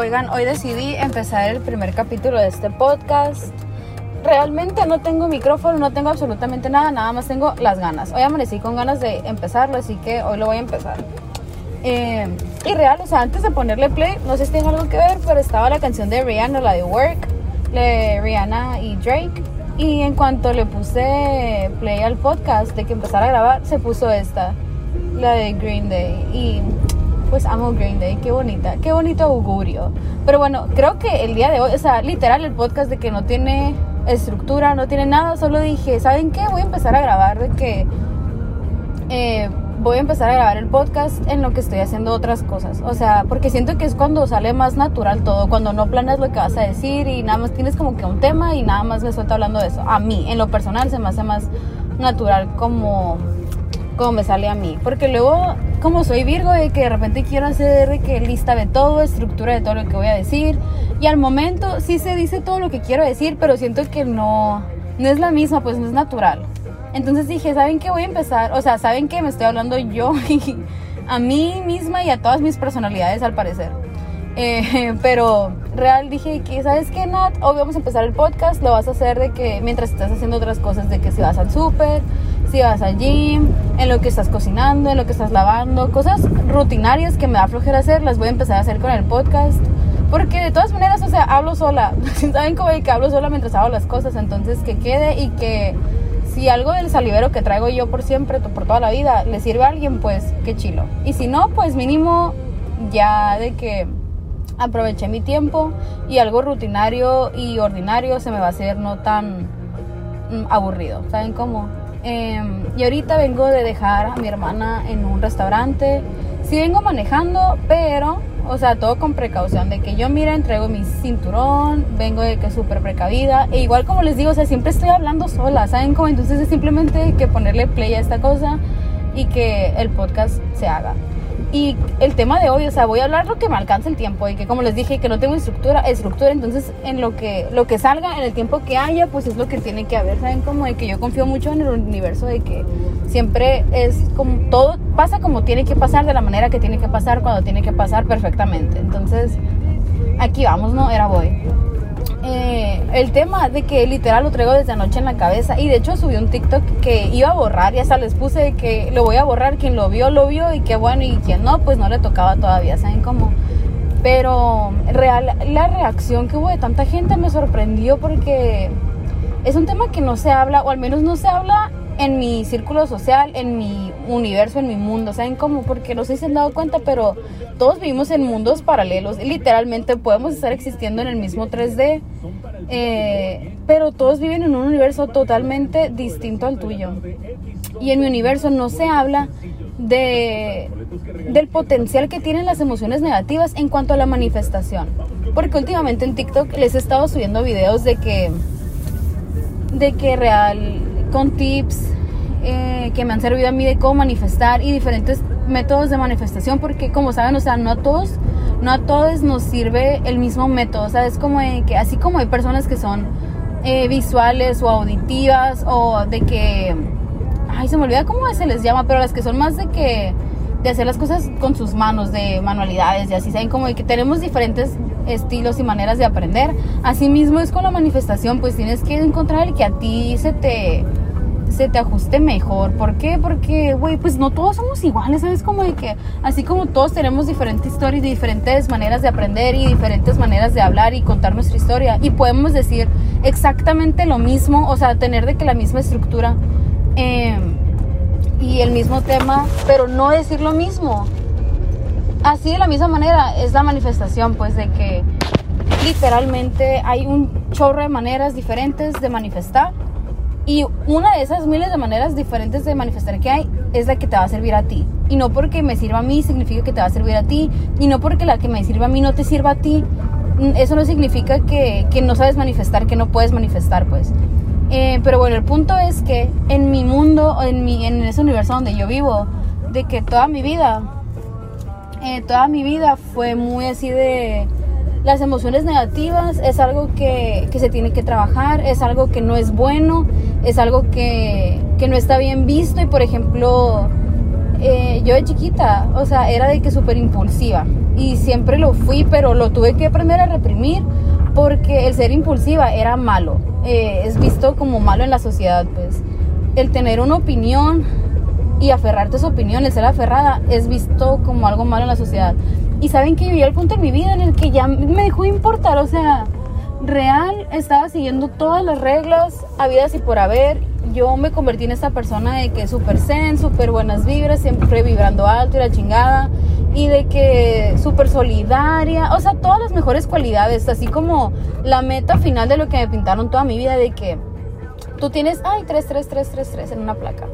Oigan, hoy decidí empezar el primer capítulo de este podcast. Realmente no tengo micrófono, no tengo absolutamente nada, nada más tengo las ganas. Hoy amanecí con ganas de empezarlo, así que hoy lo voy a empezar. Eh, y real, o sea, antes de ponerle play, no sé si tiene algo que ver, pero estaba la canción de Rihanna, la de Work, de Rihanna y Drake. Y en cuanto le puse play al podcast de que empezara a grabar, se puso esta, la de Green Day. Y pues amo Green Day, qué bonita, qué bonito augurio. Pero bueno, creo que el día de hoy, o sea, literal el podcast de que no tiene estructura, no tiene nada, solo dije, ¿saben qué? Voy a empezar a grabar de que... Eh, voy a empezar a grabar el podcast en lo que estoy haciendo otras cosas. O sea, porque siento que es cuando sale más natural todo, cuando no planeas lo que vas a decir y nada más tienes como que un tema y nada más me suelto hablando de eso. A mí, en lo personal, se me hace más natural como, como me sale a mí. Porque luego, como soy Virgo, de que de repente quiero hacer que lista de todo, estructura de todo lo que voy a decir. Y al momento sí se dice todo lo que quiero decir, pero siento que no, no es la misma, pues no es natural. Entonces dije, ¿saben qué voy a empezar? O sea, ¿saben qué me estoy hablando yo a mí misma y a todas mis personalidades al parecer? Eh, pero real dije que, ¿sabes qué, Nat? Hoy vamos a empezar el podcast, lo vas a hacer de que mientras estás haciendo otras cosas, de que si vas al súper, si vas al gym, en lo que estás cocinando, en lo que estás lavando, cosas rutinarias que me da flojera hacer, las voy a empezar a hacer con el podcast. Porque de todas maneras, o sea, hablo sola. ¿Saben cómo que hablo sola mientras hago las cosas? Entonces, que quede y que si algo del salivero que traigo yo por siempre, por toda la vida, le sirve a alguien, pues qué chilo. Y si no, pues mínimo ya de que aproveché mi tiempo y algo rutinario y ordinario se me va a hacer no tan mm, aburrido. ¿Saben cómo? Em, y ahorita vengo de dejar a mi hermana en un restaurante. Sí vengo manejando, pero o sea, todo con precaución, de que yo, mira, entrego mi cinturón, vengo de que súper precavida. E igual como les digo, o sea, siempre estoy hablando sola, ¿saben cómo? Entonces es simplemente que ponerle play a esta cosa y que el podcast se haga. Y el tema de hoy, o sea, voy a hablar lo que me alcance el tiempo y que como les dije, que no tengo estructura, estructura, entonces en lo que, lo que salga, en el tiempo que haya, pues es lo que tiene que haber, ¿saben? Como de que yo confío mucho en el universo, de que siempre es como todo pasa como tiene que pasar, de la manera que tiene que pasar, cuando tiene que pasar perfectamente. Entonces, aquí vamos, ¿no? Era voy. Eh, el tema de que literal lo traigo desde anoche en la cabeza y de hecho subí un TikTok que iba a borrar y hasta les puse que lo voy a borrar, quien lo vio, lo vio y qué bueno y quien no, pues no le tocaba todavía, ¿saben cómo? Pero real, la reacción que hubo de tanta gente me sorprendió porque es un tema que no se habla, o al menos no se habla en mi círculo social, en mi universo, en mi mundo. ¿Saben cómo? Porque no sé si se han dado cuenta, pero todos vivimos en mundos paralelos. Literalmente podemos estar existiendo en el mismo 3D, eh, pero todos viven en un universo totalmente distinto al tuyo. Y en mi universo no se habla de, del potencial que tienen las emociones negativas en cuanto a la manifestación. Porque últimamente en TikTok les he estado subiendo videos de que, de que real con tips eh, que me han servido a mí de cómo manifestar y diferentes métodos de manifestación porque como saben, o sea, no a todos, no a todos nos sirve el mismo método, o sea, es como que así como hay personas que son eh, visuales o auditivas o de que, ay, se me olvida cómo se les llama, pero las que son más de que de hacer las cosas con sus manos, de manualidades y así, saben como de que tenemos diferentes estilos y maneras de aprender. Asimismo es con la manifestación, pues tienes que encontrar el que a ti se te se te ajuste mejor. ¿Por qué? Porque, güey, pues no todos somos iguales, ¿sabes? Como de que, así como todos tenemos diferentes historias diferentes maneras de aprender y diferentes maneras de hablar y contar nuestra historia. Y podemos decir exactamente lo mismo, o sea, tener de que la misma estructura eh, y el mismo tema, pero no decir lo mismo así de la misma manera es la manifestación, pues de que literalmente hay un chorro de maneras diferentes de manifestar y una de esas miles de maneras diferentes de manifestar que hay es la que te va a servir a ti. Y no porque me sirva a mí significa que te va a servir a ti. Y no porque la que me sirva a mí no te sirva a ti. Eso no significa que, que no sabes manifestar, que no puedes manifestar, pues. Eh, pero bueno, el punto es que en mi mundo, en, mi, en ese universo donde yo vivo, de que toda mi vida eh, toda mi vida fue muy así de las emociones negativas es algo que, que, se tiene que trabajar, es algo que no es bueno, es algo que, que no está bien visto. Y por ejemplo eh, yo de chiquita, o sea, era de que súper impulsiva. Y siempre lo fui, pero lo tuve que aprender a reprimir porque el ser impulsiva era malo, eh, es visto como malo en la sociedad, pues. El tener una opinión y aferrarte a su opinión, el ser aferrada, es visto como algo malo en la sociedad. Y saben que llegué al punto en mi vida en el que ya me dejó de importar, o sea, real estaba siguiendo todas las reglas habidas y por haber. Yo me convertí en esta persona de que súper zen, súper buenas vibras, siempre vibrando alto y la chingada. Y de que súper solidaria, o sea, todas las mejores cualidades, así como la meta final de lo que me pintaron toda mi vida, de que tú tienes, ay, 3, 3, 3, 3, 3 en una placa.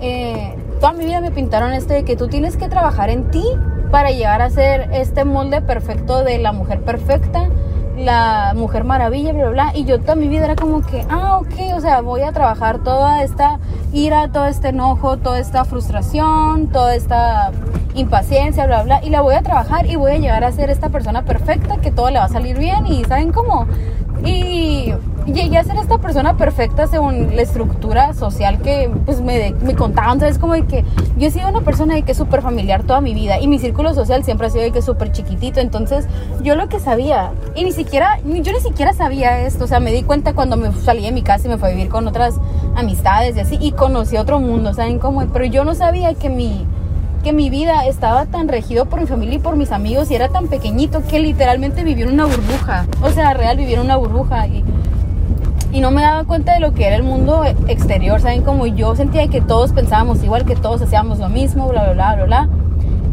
Eh, toda mi vida me pintaron este de que tú tienes que trabajar en ti para llegar a ser este molde perfecto de la mujer perfecta la Mujer Maravilla, bla, bla, Y yo toda mi vida era como que, ah, ok, o sea, voy a trabajar toda esta ira, todo este enojo, toda esta frustración, toda esta impaciencia, bla, bla. Y la voy a trabajar y voy a llegar a ser esta persona perfecta que todo le va a salir bien. Y ¿saben cómo? Y llegué a ser esta persona perfecta según la estructura social que pues me, me contaban, ¿sabes? Como de que yo he sido una persona de que súper familiar toda mi vida y mi círculo social siempre ha sido de que súper chiquitito, entonces yo lo que sabía, y ni siquiera, yo ni siquiera sabía esto, o sea, me di cuenta cuando me salí de mi casa y me fui a vivir con otras amistades y así, y conocí otro mundo, ¿saben cómo? Pero yo no sabía que mi que mi vida estaba tan regido por mi familia y por mis amigos y era tan pequeñito que literalmente viví en una burbuja. O sea, real viví en una burbuja y y no me daba cuenta de lo que era el mundo exterior, ¿saben? Como yo sentía que todos pensábamos igual, que todos hacíamos lo mismo, bla, bla, bla, bla, bla.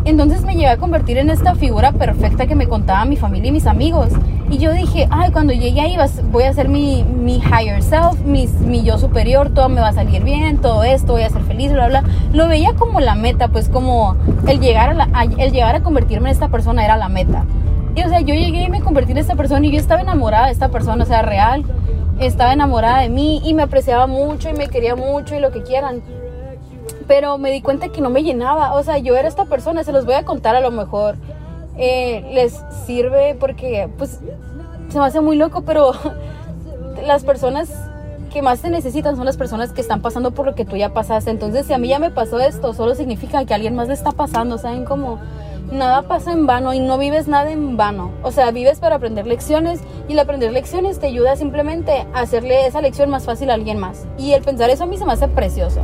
Entonces me llegué a convertir en esta figura perfecta que me contaba mi familia y mis amigos. Y yo dije, ay, cuando llegue ahí voy a ser mi, mi higher self, mi, mi, yo superior, todo me va a salir bien, todo esto, voy a ser feliz, bla, bla. Lo veía como la meta, pues como el llegar a, el llegar a convertirme en esta persona era la meta. Y o sea, yo llegué y me convertí en esta persona y yo estaba enamorada de esta persona, o sea, real estaba enamorada de mí y me apreciaba mucho y me quería mucho y lo que quieran. Pero me di cuenta que no me llenaba. O sea, yo era esta persona, se los voy a contar a lo mejor. Eh, les sirve porque, pues, se me hace muy loco, pero las personas que más te necesitan son las personas que están pasando por lo que tú ya pasaste. Entonces, si a mí ya me pasó esto, solo significa que a alguien más le está pasando, ¿saben? Como nada pasa en vano y no vives nada en vano. O sea, vives para aprender lecciones y el aprender lecciones te ayuda simplemente a hacerle esa lección más fácil a alguien más. Y el pensar eso a mí se me hace precioso.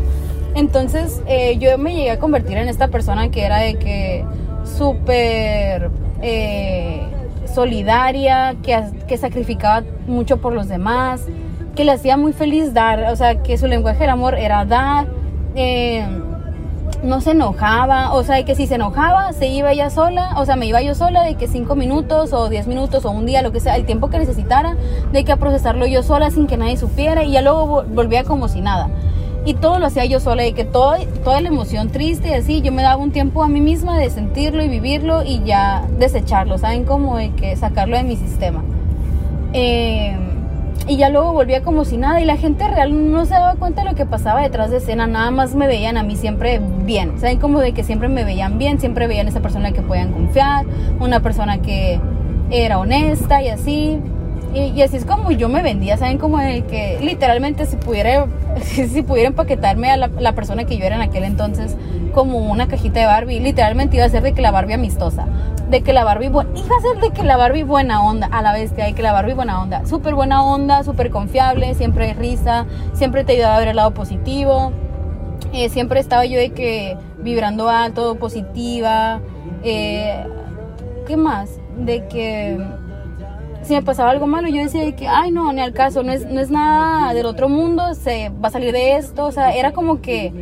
Entonces eh, yo me llegué a convertir en esta persona que era de que súper eh, solidaria, que, que sacrificaba mucho por los demás, que le hacía muy feliz dar, o sea, que su lenguaje del amor era dar. Eh, no se enojaba, o sea, que si se enojaba, se iba ella sola, o sea, me iba yo sola de que cinco minutos o diez minutos o un día, lo que sea, el tiempo que necesitara, de que a procesarlo yo sola sin que nadie supiera y ya luego volvía como si nada. Y todo lo hacía yo sola, y que todo, toda la emoción triste y así, yo me daba un tiempo a mí misma de sentirlo y vivirlo y ya desecharlo, ¿saben? Como de que sacarlo de mi sistema. Eh, y ya luego volvía como si nada y la gente real no se daba cuenta de lo que pasaba detrás de escena, nada más me veían a mí siempre bien, saben como de que siempre me veían bien, siempre veían esa persona que podían confiar, una persona que era honesta y así. Y, así es como yo me vendía, ¿saben? Como de que literalmente si pudiera, si pudiera empaquetarme a la, la, persona que yo era en aquel entonces como una cajita de Barbie, literalmente iba a ser de que la Barbie amistosa de que la Barbie iba a ser de que la Barbie buena onda a la que hay que la Barbie buena onda súper buena onda súper confiable siempre risa siempre te ayudaba a ver el lado positivo eh, siempre estaba yo de que vibrando alto positiva eh, qué más de que si me pasaba algo malo yo decía de que ay no ni al caso no es, no es nada del otro mundo se va a salir de esto o sea era como que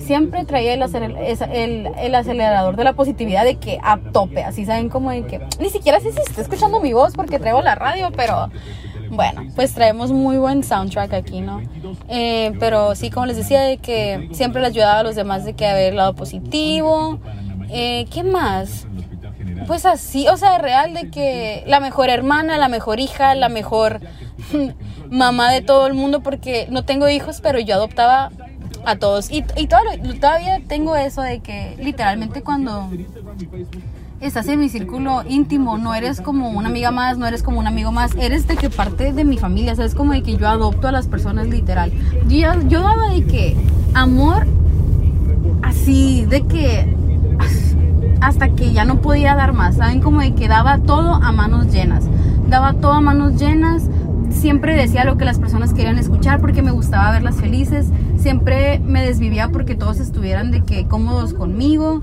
siempre traía el, el, acelerador de la positividad de que a tope, así saben como de que ni siquiera sé si está escuchando mi voz porque traigo la radio, pero bueno, pues traemos muy buen soundtrack aquí, ¿no? Eh, pero sí, como les decía, de que siempre les ayudaba a los demás de que haber el lado positivo. Eh, ¿Qué más? Pues así, o sea, real de que la mejor hermana, la mejor hija, la mejor mamá de todo el mundo, porque no tengo hijos, pero yo adoptaba a todos. Y, y todavía tengo eso de que literalmente cuando estás en mi círculo íntimo, no eres como una amiga más, no eres como un amigo más, eres de que parte de mi familia, o es como de que yo adopto a las personas literal. Yo, yo daba de que amor así, de que hasta que ya no podía dar más, ¿saben? Como de que daba todo a manos llenas, daba todo a manos llenas, siempre decía lo que las personas querían escuchar porque me gustaba verlas felices, siempre me desvivía porque todos estuvieran de que cómodos conmigo,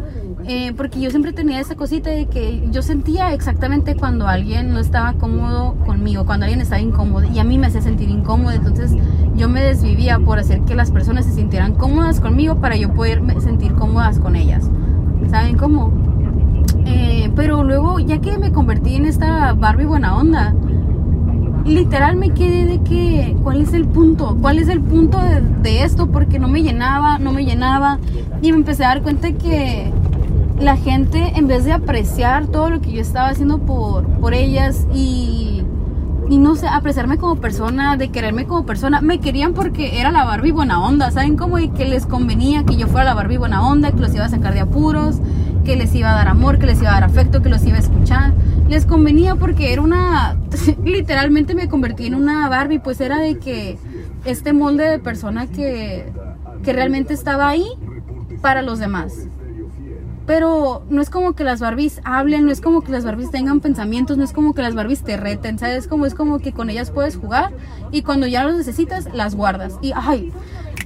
eh, porque yo siempre tenía esa cosita de que yo sentía exactamente cuando alguien no estaba cómodo conmigo, cuando alguien estaba incómodo y a mí me hacía sentir incómodo, entonces yo me desvivía por hacer que las personas se sintieran cómodas conmigo para yo poder sentir cómodas con ellas. ¿Saben cómo? Eh, pero luego, ya que me convertí en esta Barbie buena onda, literal me quedé de que, ¿cuál es el punto? ¿Cuál es el punto de, de, esto? Porque no me llenaba, no me llenaba. Y me empecé a dar cuenta que la gente, en vez de apreciar todo lo que yo estaba haciendo por, por ellas y, y no sé, apreciarme como persona, de quererme como persona, me querían porque era la Barbie buena onda, ¿saben? Como y que les convenía que yo fuera la Barbie buena onda, que los iba a sacar de apuros, que les iba a dar amor, que les iba a dar afecto, que los iba a escuchar. Les convenía porque era una, literalmente me convertí en una Barbie, pues era de que este molde de persona que, que realmente estaba ahí para los demás. Pero no es como que las Barbies hablen, no es como que las Barbies tengan pensamientos, no es como que las Barbies te reten, ¿sabes? Como es como que con ellas puedes jugar y cuando ya los necesitas, las guardas. Y ay,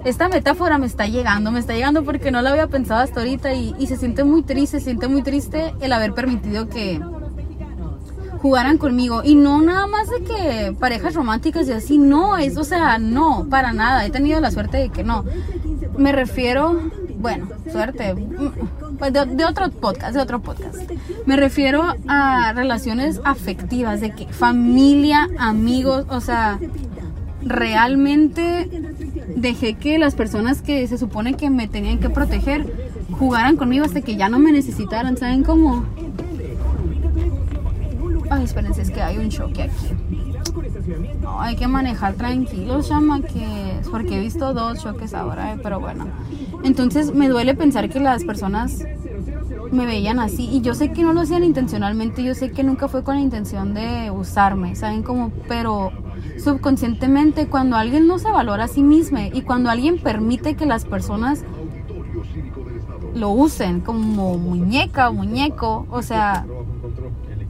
esta metáfora me está llegando, me está llegando porque no la había pensado hasta ahorita y, se siente muy triste, se siente muy triste el haber permitido que jugaran conmigo y no nada más de que parejas románticas y así, no, es, o sea, no, para nada, he tenido la suerte de que no. Me refiero, bueno, suerte, pues de, de, otro podcast, de otro podcast. Me refiero a relaciones afectivas, de que familia, amigos, o sea, realmente dejé que las personas que se supone que me tenían que proteger jugaran conmigo hasta que ya no me necesitaran, ¿saben cómo? Ay, espérense, es que hay un choque aquí. No, hay que manejar tranquilos, llama que porque he visto dos choques ahora, eh, pero bueno. Entonces me duele pensar que las personas me veían así y yo sé que no lo hacían intencionalmente, yo sé que nunca fue con la intención de usarme, ¿saben cómo? Pero subconscientemente cuando alguien no se valora a sí mismo y cuando alguien permite que las personas lo usen como muñeca o muñeco, o sea,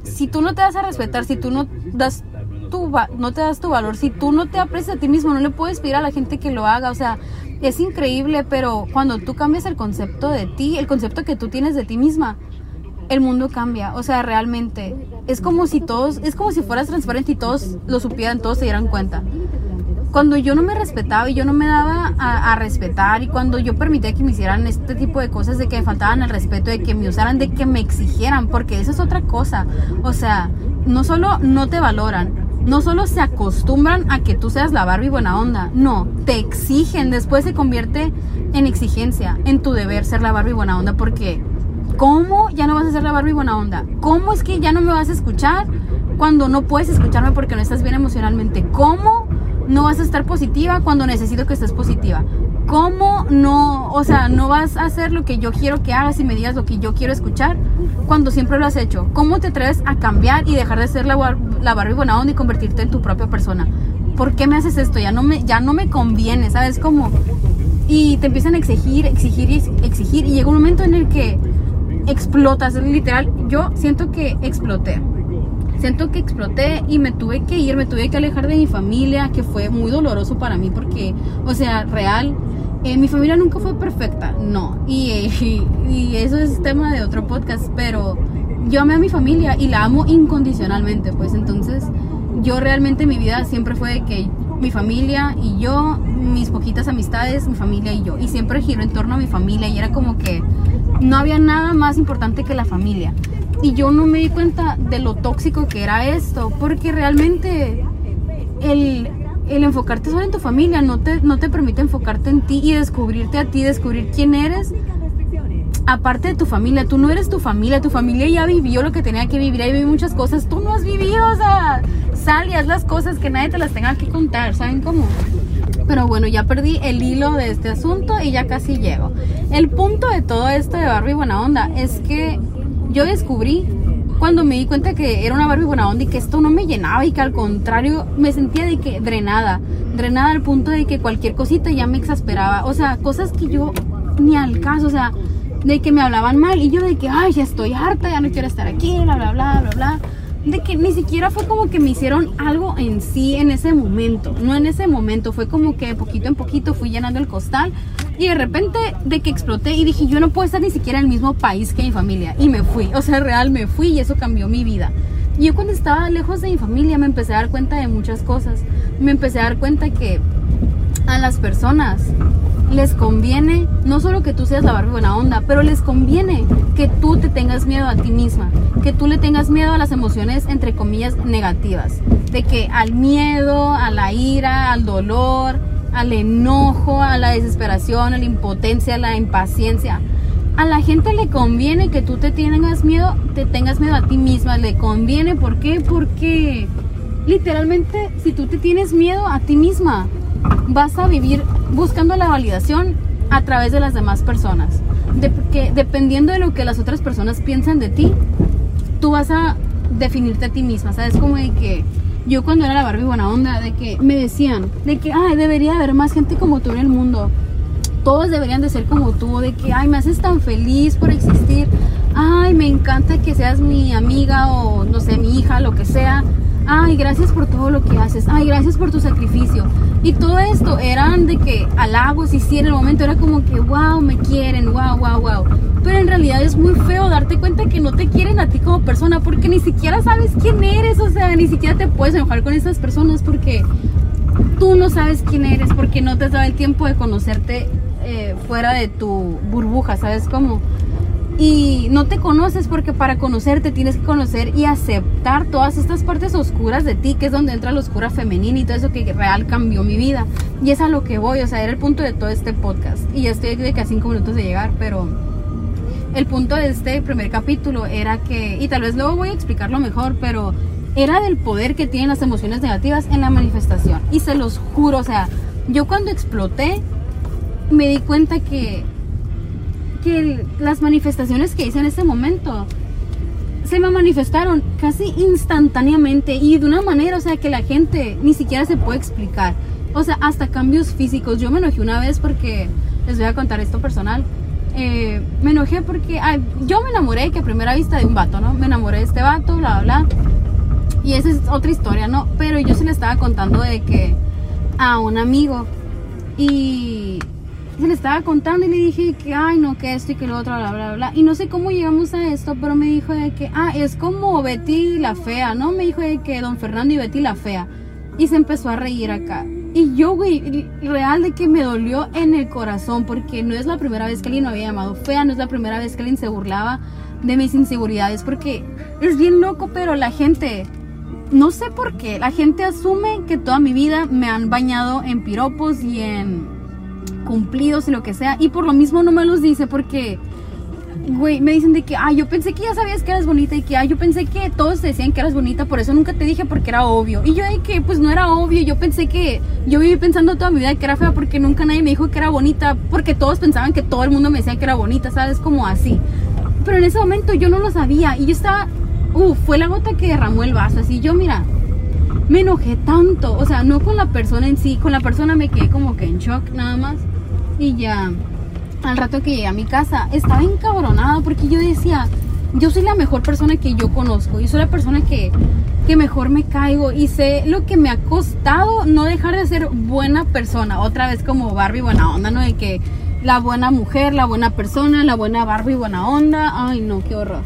si tú no te das a respetar, si tú no das tu no te das tu valor, si tú no te aprecias a ti mismo, no le puedes pedir a la gente que lo haga, o sea, es increíble, pero cuando tú cambias el concepto de ti, el concepto que tú tienes de ti misma, el mundo cambia, o sea, realmente es como si todos, es como si fueras transparente y todos lo supieran, todos se dieran cuenta. Cuando yo no me respetaba y yo no me daba a, respetar y cuando yo permitía que me hicieran este tipo de cosas, de que me faltaban el respeto, de que me usaran, de que me exigieran, porque eso es otra cosa. O sea, no solo no te valoran, no solo se acostumbran a que tú seas la Barbie buena onda, no, te exigen, después se convierte en exigencia, en tu deber ser la Barbie buena onda, porque ¿cómo ya no vas a ser la Barbie buena onda? ¿Cómo es que ya no me vas a escuchar cuando no puedes escucharme porque no estás bien emocionalmente? ¿Cómo no vas a estar positiva cuando necesito que estés positiva? ¿Cómo no, o sea, no vas a hacer lo que yo quiero que hagas y me digas lo que yo quiero escuchar cuando siempre lo has hecho? ¿Cómo te atreves a cambiar y dejar de ser la, la Barbie buena onda y convertirte en tu propia persona? ¿Por qué me haces esto? Ya no me, ya no me conviene, ¿sabes? Como, y te empiezan a exigir, exigir y exigir y llega un momento en el que explotas, literal, yo siento que exploté. Siento que exploté y me tuve que ir, me tuve que alejar de mi familia, que fue muy doloroso para mí porque, o sea, real, eh, mi familia nunca fue perfecta, no. Y, y, eso es tema de otro podcast, pero yo amé a mi familia y la amo incondicionalmente, pues entonces yo realmente mi vida siempre fue de que mi familia y yo, mis poquitas amistades, mi familia y yo. Y siempre giro en torno a mi familia y era como que no había nada más importante que la familia. Y yo no me di cuenta de lo tóxico que era esto, porque realmente el, el enfocarte solo en tu familia no te, no te permite enfocarte en ti y descubrirte a ti, descubrir quién eres. Aparte de tu familia, tú no eres tu familia, tu familia ya vivió lo que tenía que vivir, ahí vivió muchas cosas, tú no has vivido, o sea, sal y haz las cosas que nadie te las tenga que contar, ¿saben cómo? Pero bueno, ya perdí el hilo de este asunto y ya casi llego. El punto de todo esto de Barbie Buena Onda es que yo descubrí cuando me di cuenta que era una Barbie buena onda y que esto no me llenaba y que al contrario me sentía de que drenada, drenada al punto de que cualquier cosita ya me exasperaba, o sea, cosas que yo ni al caso, o sea, de que me hablaban mal y yo de que, ay, ya estoy harta, ya no quiero estar aquí, bla, bla, bla, bla, bla. De que ni siquiera fue como que me hicieron algo en sí en ese momento, no en ese momento, fue como que poquito en poquito fui llenando el costal y de repente de que exploté y dije, yo no puedo estar ni siquiera en el mismo país que mi familia y me fui, o sea, real me fui y eso cambió mi vida. Y yo cuando estaba lejos de mi familia me empecé a dar cuenta de muchas cosas, me empecé a dar cuenta que a las personas les conviene no solo que tú seas la Barbie buena onda, pero les conviene que tú te tengas miedo a ti misma, que tú le tengas miedo a las emociones entre comillas negativas, de que al miedo, a la ira, al dolor, al enojo, a la desesperación, a la impotencia, a la impaciencia. A la gente le conviene que tú te tengas miedo, te tengas miedo a ti misma, le conviene, ¿por qué? Porque literalmente si tú te tienes miedo a ti misma, vas a vivir buscando la validación a través de las demás personas. De, que dependiendo de lo que las otras personas piensan de ti, tú vas a definirte a ti misma. ¿Sabes? Como de que yo cuando era la Barbie buena onda, de que me decían, de que, ay, debería haber más gente como tú en el mundo. Todos deberían de ser como tú, de que, ay, me haces tan feliz por existir. Ay, me encanta que seas mi amiga o, no sé, mi hija, lo que sea ay, gracias por todo lo que haces, ay, gracias por tu sacrificio. Y todo esto eran de que halagos y sí en el momento era como que, wow, me quieren, wow, wow, wow. Pero en realidad es muy feo darte cuenta que no te quieren a ti como persona porque ni siquiera sabes quién eres, o sea, ni siquiera te puedes enojar con esas personas porque tú no sabes quién eres, porque no te has dado el tiempo de conocerte eh, fuera de tu burbuja, ¿sabes cómo? Y no te conoces porque para conocerte tienes que conocer y aceptar todas estas partes oscuras de ti, que es donde entra la oscura femenina y todo eso que real cambió mi vida. Y es a lo que voy, o sea, era el punto de todo este podcast. Y ya estoy de que a cinco minutos de llegar, pero el punto de este primer capítulo era que, y tal vez luego voy a explicarlo mejor, pero era del poder que tienen las emociones negativas en la manifestación. Y se los juro, o sea, yo cuando exploté me di cuenta que que las manifestaciones que hice en ese momento se me manifestaron casi instantáneamente y de una manera, o sea, que la gente ni siquiera se puede explicar. O sea, hasta cambios físicos. Yo me enojé una vez porque, les voy a contar esto personal, eh, me enojé porque yo me enamoré que a primera vista de un vato, ¿no? Me enamoré de este vato, bla, bla, bla. Y esa es otra historia, ¿no? Pero yo se le estaba contando de que a un amigo y se le estaba contando y le dije que, ay, no, que esto y que lo otro, bla, bla, bla. Y no sé cómo llegamos a esto, pero me dijo de que, ah, es como Betty la fea, ¿no? Me dijo de que don Fernando y Betty la fea. Y se empezó a reír acá. Y yo, güey, real de que me dolió en el corazón, porque no es la primera vez que alguien me había llamado fea, no es la primera vez que alguien se burlaba de mis inseguridades, porque es bien loco, pero la gente, no sé por qué, la gente asume que toda mi vida me han bañado en piropos y en cumplidos y lo que sea. Y por lo mismo no me los dice porque, güey, me dicen de que, ay, yo pensé que ya sabías que eras bonita y que, ay, yo pensé que todos decían que eras bonita, por eso nunca te dije porque era obvio. Y yo de que, pues no era obvio, yo pensé que, yo viví pensando toda mi vida que era fea porque nunca nadie me dijo que era bonita, porque todos pensaban que todo el mundo me decía que era bonita, ¿sabes? Como así. Pero en ese momento yo no lo sabía y yo estaba, uh, fue la gota que derramó el vaso, así yo, mira, me enojé tanto, o sea, no con la persona en sí, con la persona me quedé como que en shock nada más. Y ya, al rato que llegué a mi casa, estaba encabronada porque yo decía, yo soy la mejor persona que yo conozco. y soy la persona que, que mejor me caigo y sé lo que me ha costado no dejar de ser buena persona. Otra vez como Barbie buena onda, ¿no? De que la buena mujer, la buena persona, la buena Barbie buena onda. Ay, no, qué horror.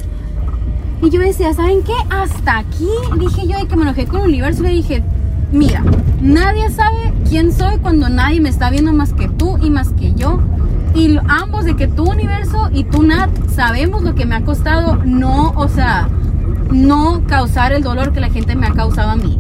Y yo decía, ¿saben qué? Hasta aquí dije yo de que me enojé con el universo le dije, Mira, nadie sabe quién soy cuando nadie me está viendo más que tú y más que yo. Y ambos de que tu universo y tú Nat sabemos lo que me ha costado no, o sea, no causar el dolor que la gente me ha causado a mí.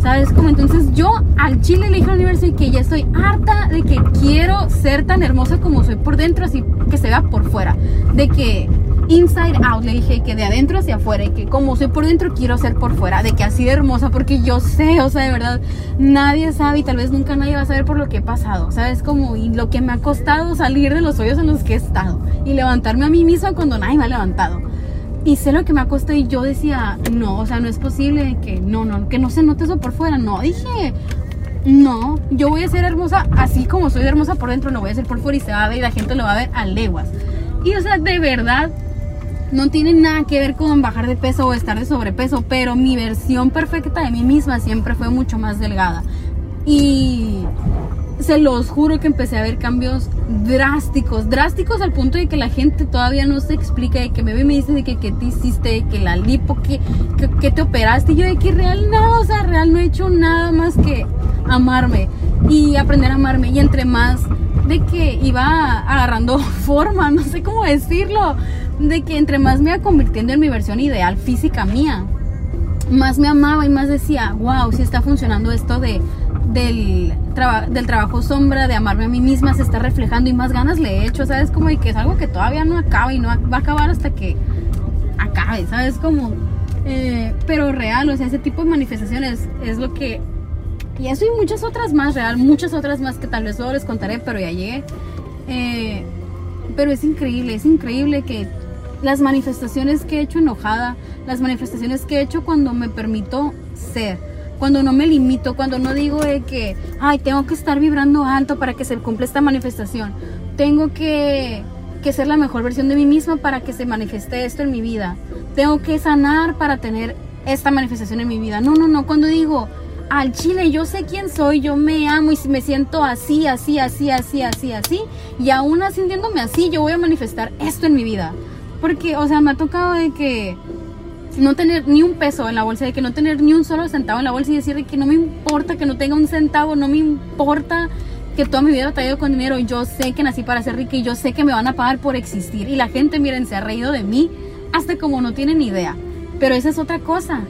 ¿Sabes cómo? Entonces yo al chile le dije al universo que ya estoy harta de que quiero ser tan hermosa como soy por dentro, así que se vea por fuera. De que inside out, le dije que de adentro hacia afuera y que como soy por dentro quiero ser por fuera, de que así de hermosa, porque yo sé, o sea, de verdad, nadie sabe y tal vez nunca nadie va a saber por lo que he pasado, ¿sabes? Como y lo que me ha costado salir de los hoyos en los que he estado y levantarme a mí misma cuando nadie me ha levantado. Y sé lo que me ha costado y yo decía, no, o sea, no es posible que no, no, que no se note eso por fuera, no, dije, no, yo voy a ser hermosa así como soy hermosa por dentro, no voy a ser por fuera y se va a ver y la gente lo va a ver a leguas. Y o sea, de verdad, no tiene nada que ver con bajar de peso o estar de sobrepeso, pero mi versión perfecta de mí misma siempre fue mucho más delgada. Y se los juro que empecé a ver cambios drásticos, drásticos al punto de que la gente todavía no se explica, de que me ve y me dice de que, qué te hiciste, que la lipo, que, que, te operaste, y yo de que real nada, o sea, real no he hecho nada más que amarme y aprender a amarme, y entre más de que iba agarrando forma, no sé cómo decirlo, de que entre más me iba convirtiendo en mi versión ideal física mía, más me amaba y más decía, wow, si está funcionando esto de del, del trabajo sombra, de amarme a mí misma, se está reflejando y más ganas le he hecho, ¿sabes? Como de que es algo que todavía no acaba y no va a acabar hasta que acabe, ¿sabes? Como, eh, pero real, o sea, ese tipo de manifestaciones es lo que... Y eso y muchas otras más, real, muchas otras más que tal vez luego les contaré, pero ya llegué. Eh, pero es increíble, es increíble que las manifestaciones que he hecho enojada, las manifestaciones que he hecho cuando me permito ser cuando no me limito, cuando no digo de que, ay, tengo que estar vibrando alto para que se cumpla esta manifestación, tengo que, que ser la mejor versión de mí misma para que se manifieste esto en mi vida, tengo que sanar para tener esta manifestación en mi vida. No, no, no, cuando digo, al chile, yo sé quién soy, yo me amo y si me siento así, así, así, así, así, así, y aún sintiéndome así, yo voy a manifestar esto en mi vida. Porque, o sea, me ha tocado de que no tener ni un peso en la bolsa, de que no tener ni un solo centavo en la bolsa y decir que no me importa que no tenga un centavo, no me importa que toda mi vida he batallado con dinero, yo sé que nací para ser rica y yo sé que me van a pagar por existir. Y la gente, miren, se ha reído de mí hasta como no tienen idea. Pero esa es otra cosa,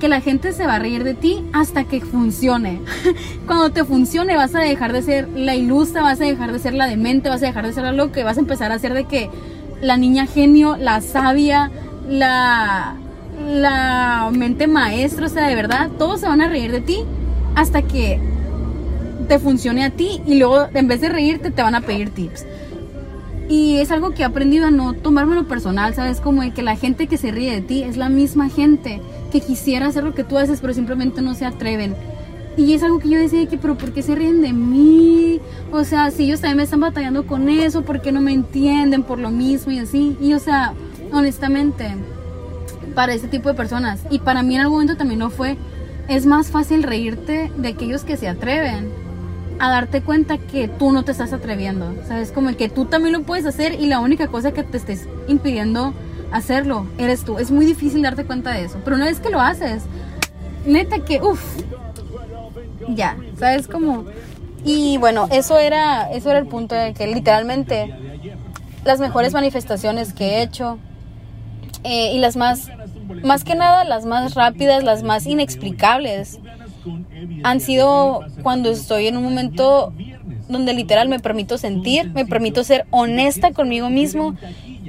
que la gente se va a reír de ti hasta que funcione. Cuando te funcione vas a dejar de ser la ilusa, vas a dejar de ser la demente, vas a dejar de ser algo que vas a empezar a ser de que la niña genio, la sabia, la la mente maestra, o sea, de verdad, todos se van a reír de ti hasta que te funcione a ti y luego en vez de reírte te van a pedir tips. Y es algo que he aprendido a no tomármelo personal, ¿sabes? Como de que la gente que se ríe de ti es la misma gente que quisiera hacer lo que tú haces, pero simplemente no se atreven. Y es algo que yo decía que, pero ¿por qué se ríen de mí? O sea, si ellos también me están batallando con eso, ¿por qué no me entienden por lo mismo y así? Y o sea, honestamente, para ese tipo de personas. Y para mí en algún momento también no fue. Es más fácil reírte de aquellos que se atreven a darte cuenta que tú no te estás atreviendo. ¿Sabes? Como que tú también lo puedes hacer y la única cosa que te estés impidiendo hacerlo eres tú. Es muy difícil darte cuenta de eso. Pero una vez que lo haces, neta que, uff, ya, ¿sabes? Como... Y bueno, eso era, eso era el punto de que literalmente las mejores manifestaciones que he hecho eh, y las más más que nada las más rápidas, las más inexplicables, han sido cuando estoy en un momento donde literal me permito sentir, me permito ser honesta conmigo mismo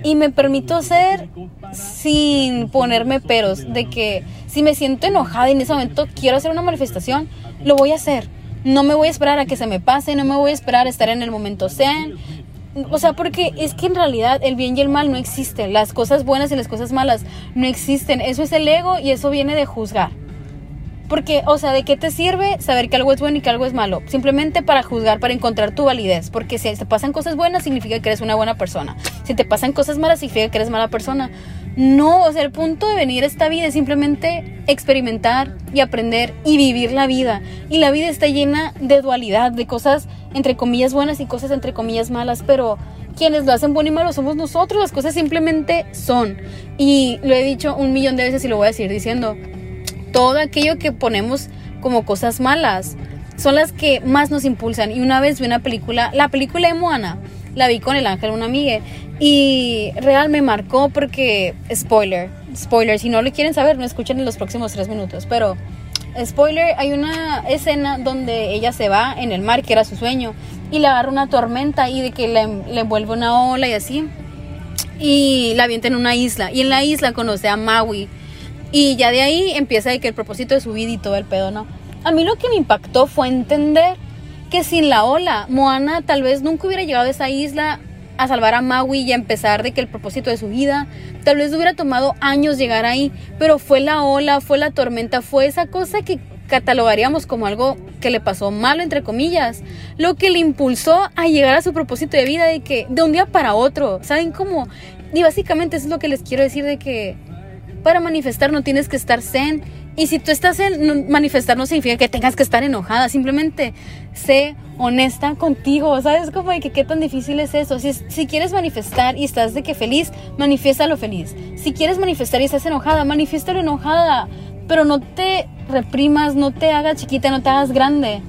y me permito ser sin ponerme peros, de que si me siento enojada y en ese momento quiero hacer una manifestación, lo voy a hacer. No me voy a esperar a que se me pase, no me voy a esperar a estar en el momento zen, o sea, porque es que en realidad el bien y el mal no existen. Las cosas buenas y las cosas malas no existen. Eso es el ego y eso viene de juzgar. Porque, o sea, ¿de qué te sirve saber que algo es bueno y que algo es malo? Simplemente para juzgar, para encontrar tu validez. Porque si te pasan cosas buenas, significa que eres una buena persona. Si te pasan cosas malas, significa que eres mala persona. No, o sea, el punto de venir a esta vida es simplemente experimentar y aprender y vivir la vida. Y la vida está llena de dualidad, de cosas entre comillas buenas y cosas entre comillas malas, pero quienes lo hacen bueno y malo somos nosotros, las cosas simplemente son. Y lo he dicho un millón de veces y lo voy a seguir diciendo, todo aquello que ponemos como cosas malas son las que más nos impulsan. Y una vez vi una película, la película de Moana, la vi con el ángel, una amiga, y real me marcó porque, spoiler, spoiler, si no lo quieren saber, no escuchen en los próximos tres minutos, pero spoiler, hay una escena donde ella se va en el mar, que era su sueño, y le agarra una tormenta y de que le, le envuelve una ola y así, y la avienta en una isla, y en la isla conoce a Maui, y ya de ahí empieza de que el propósito de su vida y todo el pedo, ¿no? A mí lo que me impactó fue entender que sin la ola, Moana tal vez nunca hubiera llegado a esa isla a salvar a Maui y a empezar de que el propósito de su vida, tal vez hubiera tomado años llegar ahí, pero fue la ola, fue la tormenta, fue esa cosa que catalogaríamos como algo que le pasó malo, entre comillas, lo que le impulsó a llegar a su propósito de vida de que de un día para otro, ¿saben cómo? Y básicamente eso es lo que les quiero decir de que para manifestar no tienes que estar zen. Y si tú estás en manifestar no significa que tengas que estar enojada, simplemente sé honesta contigo, ¿sabes? Como de que qué tan difícil es eso. Si, si quieres manifestar y estás de que feliz, lo feliz. Si quieres manifestar y estás enojada, manifiéstalo enojada. Pero no te reprimas, no te hagas chiquita, no te hagas grande.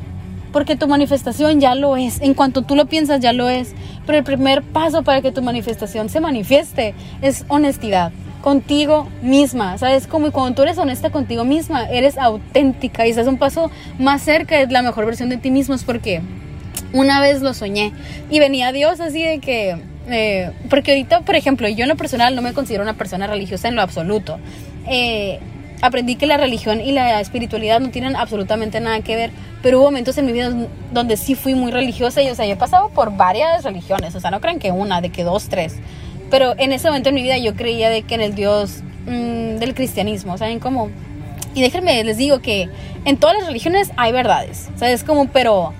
Porque tu manifestación ya lo es. En cuanto tú lo piensas, ya lo es. Pero el primer paso para que tu manifestación se manifieste es honestidad contigo misma, ¿sabes? Como cuando tú eres honesta contigo misma, eres auténtica y estás un paso más cerca de la mejor versión de ti mismo, es porque una vez lo soñé y venía Dios así de que, eh, porque ahorita, por ejemplo, yo en lo personal no me considero una persona religiosa en lo absoluto. Eh, aprendí que la religión y la espiritualidad no tienen absolutamente nada que ver, pero hubo momentos en mi vida donde sí fui muy religiosa y, o sea, yo he pasado por varias religiones, o sea, no crean que una, de que dos, tres. Pero en ese momento en mi vida yo creía de que en el Dios mm, del cristianismo, ¿saben cómo? Y déjenme, les digo que en todas las religiones hay verdades, ¿sabes? Como, pero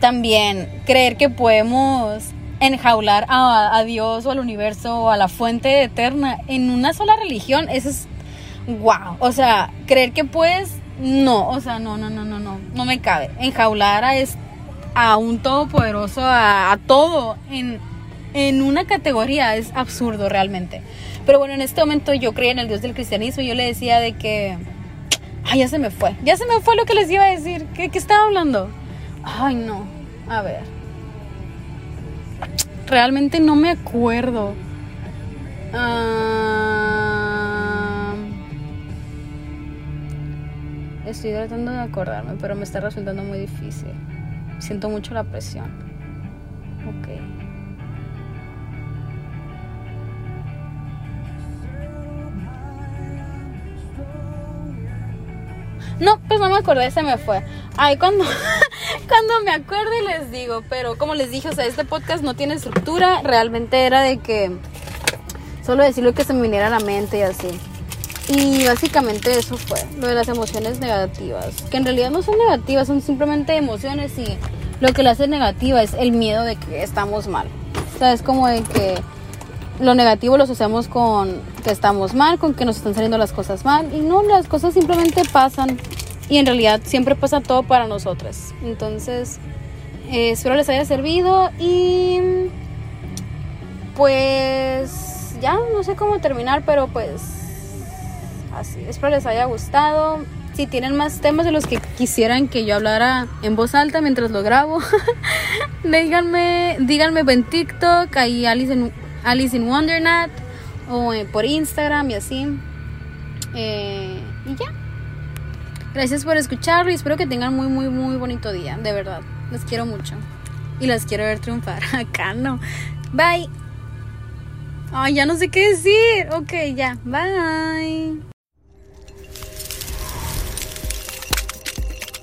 también creer que podemos enjaular a, a, Dios o al universo o a la fuente eterna en una sola religión, eso es wow. O sea, creer que puedes, no, o sea, no, no, no, no, no, no me cabe. Enjaular a, es, a un todopoderoso, a, a todo en en una categoría es absurdo realmente. Pero bueno, en este momento yo creía en el Dios del cristianismo y yo le decía de que... Ay, ya se me fue. Ya se me fue lo que les iba a decir. ¿Qué, qué estaba hablando? Ay, no. A ver. Realmente no me acuerdo. Estoy tratando de acordarme, pero me está resultando muy difícil. Siento mucho la presión. Ok. No, pues no me acordé, se me fue. Ay, cuando, cuando me acuerde les digo, pero como les dije, o sea, este podcast no tiene estructura, realmente era de que solo decir lo que se me viniera a la mente y así. Y básicamente eso fue, lo de las emociones negativas, que en realidad no son negativas, son simplemente emociones y lo que le hace negativa es el miedo de que estamos mal. O sea, es como de que lo negativo lo asociamos con que estamos mal, con que nos están saliendo las cosas mal. Y no, las cosas simplemente pasan. Y en realidad siempre pasa todo para nosotras. Entonces, eh, espero les haya servido. Y pues ya no sé cómo terminar, pero pues así. Espero les haya gustado. Si tienen más temas de los que quisieran que yo hablara en voz alta mientras lo grabo, díganme, díganme en TikTok, ahí Alice en Alice in Wonderland o eh, por Instagram y así. Eh, y ya. Gracias por escucharlo y espero que tengan muy, muy, muy bonito día. De verdad. Les quiero mucho. Y las quiero ver triunfar. Acá no. Bye. Ay, ya no sé qué decir. Ok, ya. Bye.